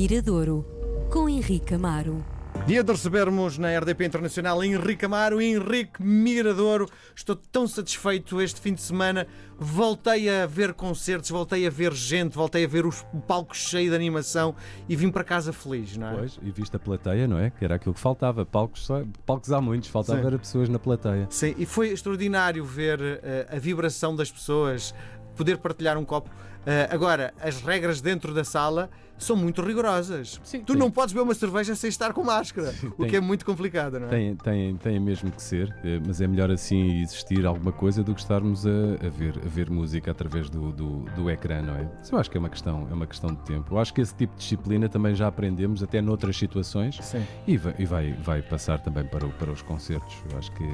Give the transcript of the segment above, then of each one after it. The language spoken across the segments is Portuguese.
Miradouro, com Henrique Amaro. Dia de recebermos na RDP Internacional Henrique Amaro e Henrique Miradouro. Estou tão satisfeito este fim de semana. Voltei a ver concertos, voltei a ver gente, voltei a ver os palcos cheios de animação e vim para casa feliz, não é? Pois, e viste a plateia, não é? Que era aquilo que faltava. Palcos, palcos há muitos, faltava ver pessoas na plateia. Sim, e foi extraordinário ver uh, a vibração das pessoas, poder partilhar um copo. Uh, agora, as regras dentro da sala são muito rigorosas. Sim, tu tem. não podes beber uma cerveja sem estar com máscara, Sim, o tem, que é muito complicado, não é? Tem, tem, tem mesmo que ser, eh, mas é melhor assim existir alguma coisa do que estarmos a, a ver, a ver música através do, do, do, ecrã, não é? Isso eu acho que é uma, questão, é uma questão de tempo. Eu acho que esse tipo de disciplina também já aprendemos até noutras situações Sim. e, vai, e vai, vai passar também para, o, para os concertos. Eu acho que.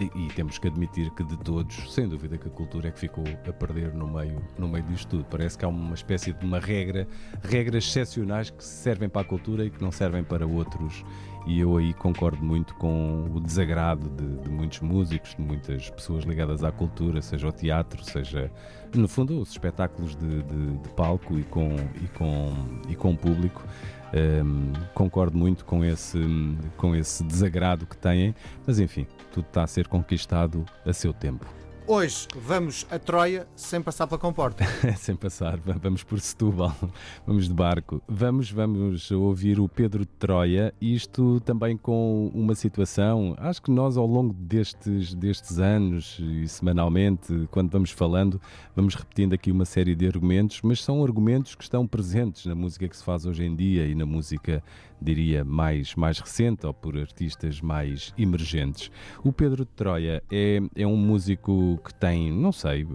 E, e, temos que admitir que de todos, sem dúvida que a cultura é que ficou a perder no meio, no meio disto tudo. Parece que há uma espécie de uma regra, regras excepcionais que servem para a cultura e que não servem para outros. E eu aí concordo muito com o desagrado de, de muitos músicos, de muitas pessoas ligadas à cultura, seja o teatro, seja, no fundo, os espetáculos de, de, de palco e com, e com, e com o público. Um, concordo muito com esse, com esse desagrado que têm, mas enfim, tudo está a ser conquistado a seu tempo. Hoje vamos a Troia sem passar pela comporta. sem passar, vamos por Setúbal, vamos de barco. Vamos, vamos ouvir o Pedro de Troia, isto também com uma situação, acho que nós ao longo destes, destes anos e semanalmente, quando vamos falando, vamos repetindo aqui uma série de argumentos, mas são argumentos que estão presentes na música que se faz hoje em dia e na música, diria, mais, mais recente ou por artistas mais emergentes. O Pedro de Troia é, é um músico que tem, não sei,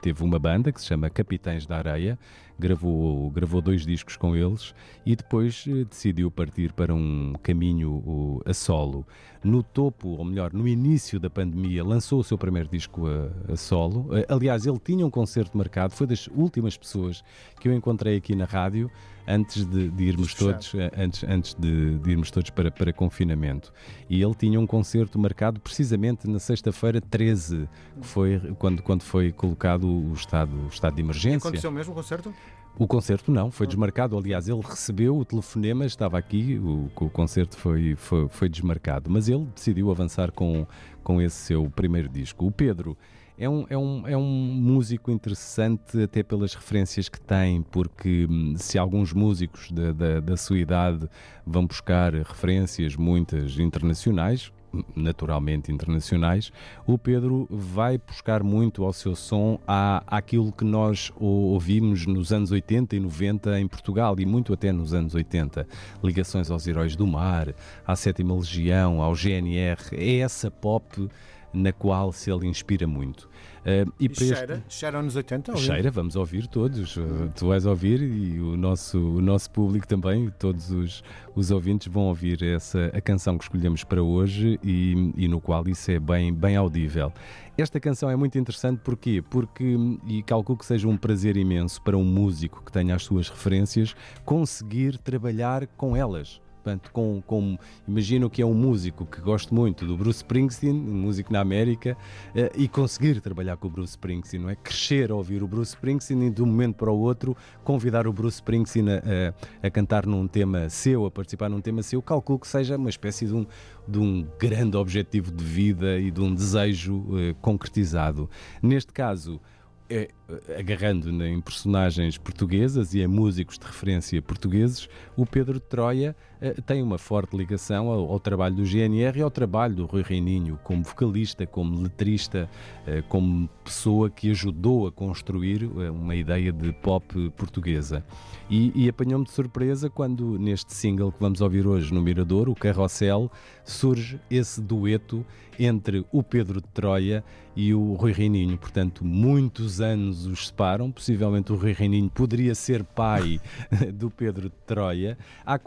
teve uma banda que se chama Capitães da Areia, gravou, gravou dois discos com eles e depois eh, decidiu partir para um caminho a solo. No topo, ou melhor, no início da pandemia, lançou o seu primeiro disco a, a solo. Eh, aliás, ele tinha um concerto marcado, foi das últimas pessoas que eu encontrei aqui na rádio antes de, de irmos todos, eh, antes, antes de, de, irmos todos para, para confinamento. E ele tinha um concerto marcado precisamente na sexta-feira 13, que foi quando, quando foi colocado o estado, o estado de emergência. E aconteceu mesmo o concerto? O concerto não, foi desmarcado. Aliás, ele recebeu o telefonema, estava aqui, o, o concerto foi, foi, foi desmarcado. Mas ele decidiu avançar com, com esse seu primeiro disco. O Pedro é um, é, um, é um músico interessante até pelas referências que tem, porque hum, se alguns músicos da, da, da sua idade vão buscar referências, muitas internacionais, naturalmente internacionais, o Pedro vai buscar muito ao seu som à, àquilo que nós ouvimos nos anos 80 e 90 em Portugal e muito até nos anos 80. Ligações aos Heróis do Mar, à Sétima Legião, ao GNR. É essa pop na qual se ele inspira muito. Uh, e, e cheira, este... cheira anos 80? Ouvir? Cheira, vamos ouvir todos. Uh, tu vais ouvir e o nosso, o nosso público também, todos os, os ouvintes vão ouvir essa, a canção que escolhemos para hoje e, e no qual isso é bem, bem audível. Esta canção é muito interessante porquê? Porque, e calculo que seja um prazer imenso para um músico que tenha as suas referências, conseguir trabalhar com elas. Portanto, com, com, imagino que é um músico que gosto muito do Bruce Springsteen, um músico na América, eh, e conseguir trabalhar com o Bruce Springsteen, não é? Crescer a ouvir o Bruce Springsteen e de um momento para o outro convidar o Bruce Springsteen a, a, a cantar num tema seu, a participar num tema seu, calculo que seja uma espécie de um, de um grande objetivo de vida e de um desejo eh, concretizado. Neste caso, é, agarrando em personagens portuguesas e em músicos de referência portugueses, o Pedro de Troia tem uma forte ligação ao, ao, trabalho do GNR e ao trabalho do Rui Reininho como vocalista, como letrista, eh, como pessoa que ajudou a construir eh, uma ideia de pop portuguesa. E, e apanhou-me de surpresa quando neste single que vamos ouvir hoje no Mirador, o Carrossel, surge esse dueto entre o Pedro de Troia e o Rui Reininho. Portanto, muitos anos os separam. Possivelmente o Rui Reininho poderia ser pai do Pedro de Troia. Há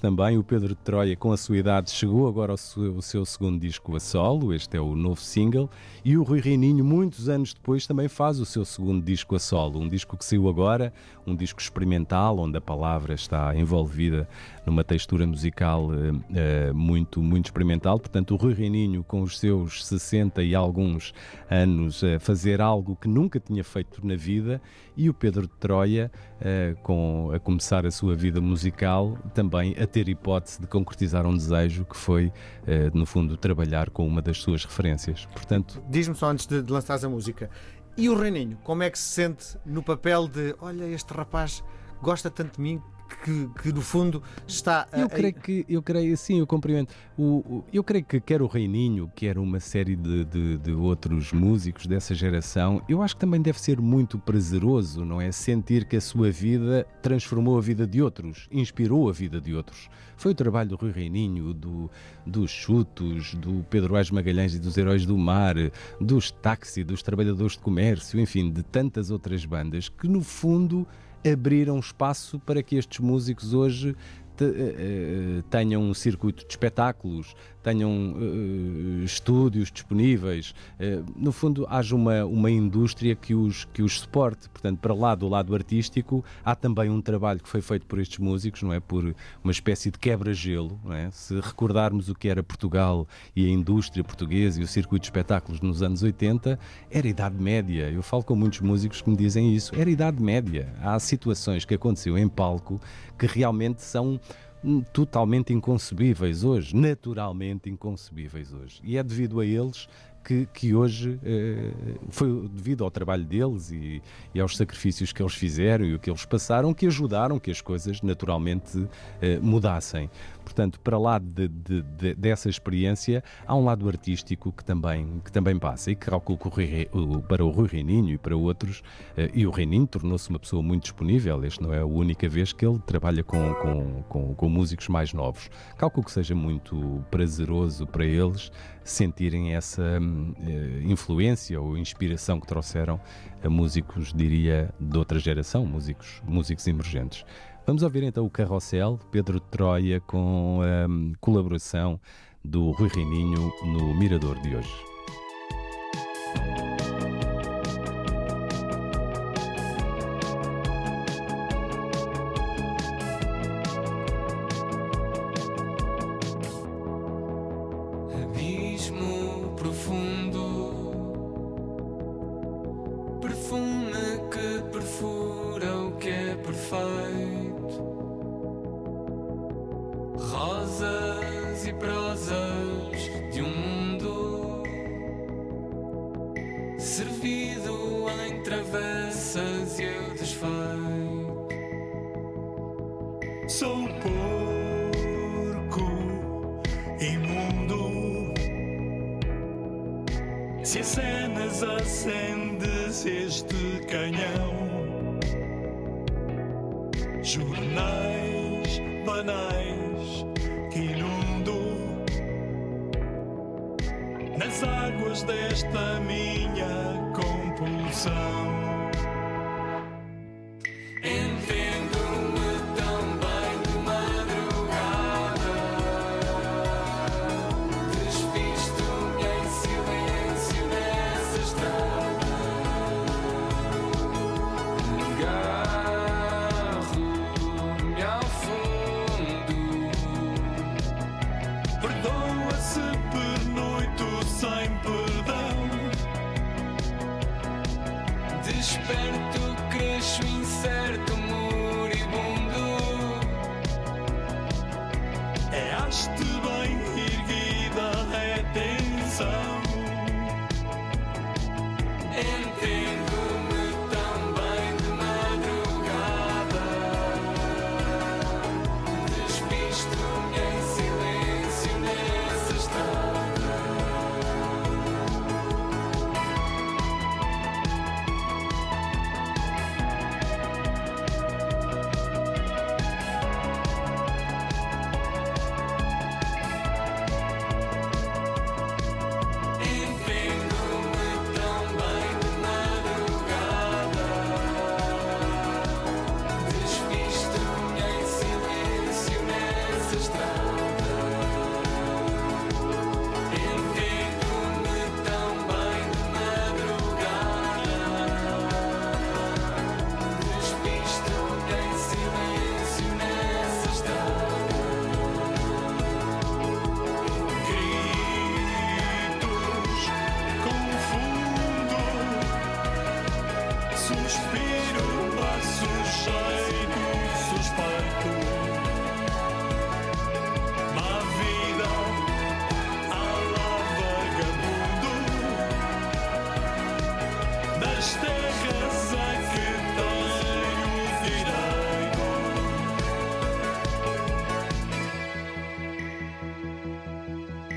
também. O Pedro de Troia, com a sua idade, chegou agora ao seu, ao seu segundo disco a solo. Este é o novo single. E o Rui Reininho, muitos anos depois, também faz o seu segundo disco a solo. Um disco que saiu agora, um disco experimental, onde a palavra está envolvida numa textura musical uh, uh, muito, muito experimental. Portanto, o Rui Reininho, com os seus 60 e alguns anos a fazer algo que nunca tinha feito na vida e o Pedro de Troia, com, a começar a sua vida musical, também a ter hipótese de concretizar um desejo que foi, no fundo, trabalhar com uma das suas referências. Portanto, diz-me só antes de, de lançares a música. E o Reininho, como é que se sente no papel de olha, este rapaz gosta tanto de mim que, que no fundo está. A... Eu creio que, eu creio, sim, eu compreendo. O, o, eu creio que quer o Reininho, quer uma série de, de, de, outros músicos dessa geração, eu acho que também deve ser muito prazeroso, não é? Sentir que a sua vida transformou a vida de outros, inspirou a vida de outros. Foi o trabalho do Rui Reininho, do, dos Chutos, do Pedro Ais Magalhães e dos Heróis do Mar, dos Táxi, dos Trabalhadores de Comércio, enfim, de tantas outras bandas que, no fundo, abriram espaço para que estes músicos hoje eh, eh, tenham um circuito de espetáculos, tenham uh, estúdios disponíveis, uh, no fundo haja uma, uma indústria que os, que os suporte. Portanto, para lá do lado artístico, há também um trabalho que foi feito por estes músicos, não é? Por uma espécie de quebra-gelo, é? Se recordarmos o que era Portugal e a indústria portuguesa e o circuito de espetáculos nos anos 80, era Idade Média. Eu falo com muitos músicos que me dizem isso. Era Idade Média. Há situações que aconteciam em palco que realmente são totalmente inconcebíveis hoje, naturalmente inconcebíveis hoje. E é devido a eles que, que hoje eh, foi devido ao trabalho deles e, e, aos sacrifícios que eles fizeram e o que eles passaram que ajudaram que as coisas naturalmente eh, mudassem. Portanto, para lá de, de, de, dessa experiência, há um lado artístico que também, que também passa e que calculo que para o Rui Reininho e para outros, eh, e o Reininho tornou-se uma pessoa muito disponível. Este não é a única vez que ele trabalha com, com, com, com músicos mais novos. Calculo que seja muito prazeroso para eles sentirem essa uh, influência ou inspiração que trouxeram a músicos, diria, de outra geração, músicos, músicos emergentes. Vamos ouvir então o Carrossel, Pedro Troia, com a um, colaboração do Rui Reininho no Mirador de hoje. abismo profundo, perfume que perfura o que é perfeito, rosas e prosas de um Se acenas, acendes este canhão. Jornais banais que inundo nas águas desta minha compulsão.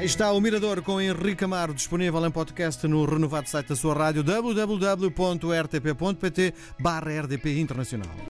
Está o Mirador com Henrique Amaro, disponível em podcast no renovado site da sua rádio www.rtp.pt/rdp Internacional.